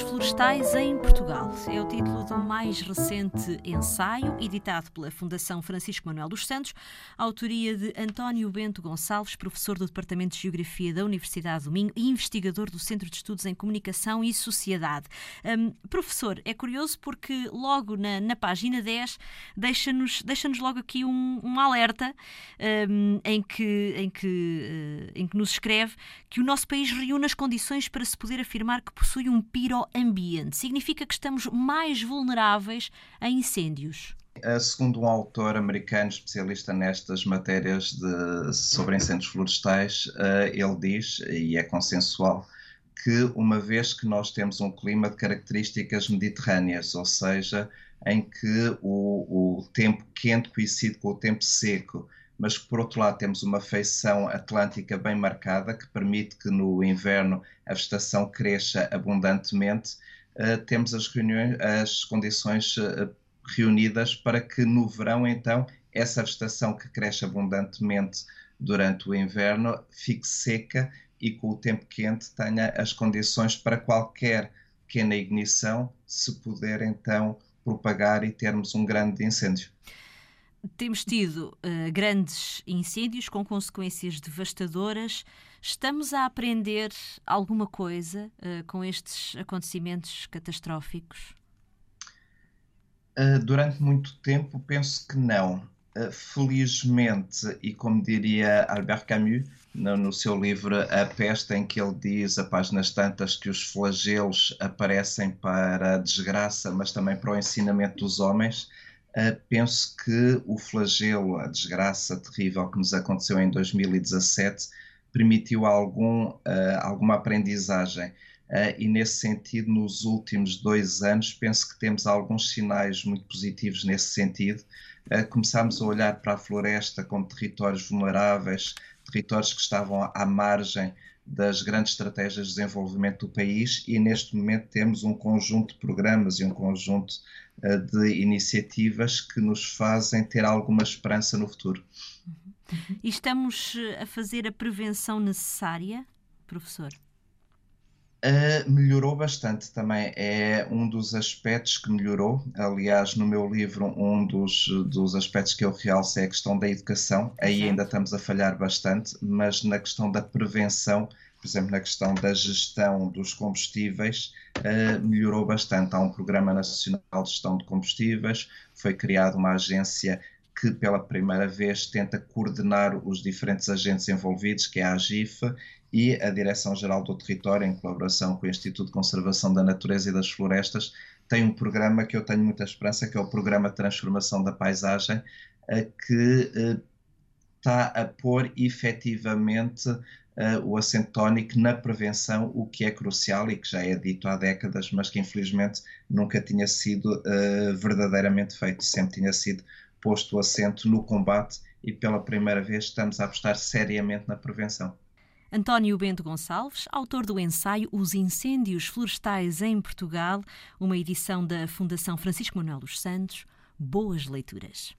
Os incêndios florestais em Portugal é o título do mais recente ensaio, editado pela Fundação Francisco Manuel dos Santos, autoria de António Bento Gonçalves, professor do Departamento de Geografia da Universidade do Minho e investigador do Centro de Estudos em Comunicação e Sociedade. Um, professor, é curioso porque logo na, na página 10 deixa-nos deixa logo aqui um, um alerta um, em, que, em, que, uh, em que nos escreve que o nosso país reúne as condições para se poder afirmar que possui um piroambiente. Significa que estamos mais vulneráveis a incêndios. Segundo um autor americano especialista nestas matérias de, sobre incêndios florestais, eh, ele diz, e é consensual, que uma vez que nós temos um clima de características mediterrâneas, ou seja, em que o, o tempo quente coincide com o tempo seco, mas que por outro lado temos uma feição atlântica bem marcada que permite que no inverno a vegetação cresça abundantemente, uh, temos as, reuniões, as condições uh, reunidas para que no verão então essa vegetação que cresce abundantemente durante o inverno fique seca e com o tempo quente tenha as condições para qualquer pequena ignição se puder então propagar e termos um grande incêndio. Temos tido uh, grandes incêndios com consequências devastadoras. Estamos a aprender alguma coisa uh, com estes acontecimentos catastróficos? Uh, durante muito tempo, penso que não. felizmente, e como diria Albert Camus no, no, seu livro A Peste, em que ele diz, a páginas tantas, que os flagelos aparecem para a desgraça, mas também para o ensinamento dos homens Uh, penso que o flagelo, a desgraça terrível que nos aconteceu em 2017, permitiu algum, uh, alguma aprendizagem. Uh, e nesse sentido, nos últimos dois anos, penso que temos alguns sinais muito positivos nesse sentido. começámos a olhar para a floresta como territórios vulneráveis, territórios que estavam à margem das grandes estratégias de desenvolvimento do país e neste momento temos um conjunto de programas e um conjunto uh, de iniciativas que nos fazem ter alguma esperança no futuro. E estamos eh, a fazer a prevenção necessária, professor? Uh, melhorou bastante também, é um dos aspectos que melhorou. Aliás, no meu livro, um dos, dos aspectos que eu realço é a questão da educação. Aí ainda estamos a falhar bastante, mas na questão da prevenção, por exemplo, na questão da gestão dos combustíveis, uh, melhorou bastante. Há um Programa Nacional de Gestão de Combustíveis, foi criada uma agência que pela primeira vez tenta coordenar os diferentes agentes envolvidos, que é a AGIF, e a Direção-Geral do Território, em colaboração com o Instituto de Conservação da Natureza e das Florestas, tem um programa que eu tenho muita esperança, que é o Programa de Transformação da Paisagem, que está a pôr efetivamente o acento tónico na prevenção, o que é crucial e que já é dito há décadas, mas que infelizmente nunca tinha sido verdadeiramente feito, sempre tinha sido posto o acento no combate e pela primeira vez estamos a apostar seriamente na prevenção. António Bento Gonçalves, autor do ensaio Os Incêndios Florestais em Portugal, uma edição da Fundação Francisco Manuel dos Santos. Boas leituras.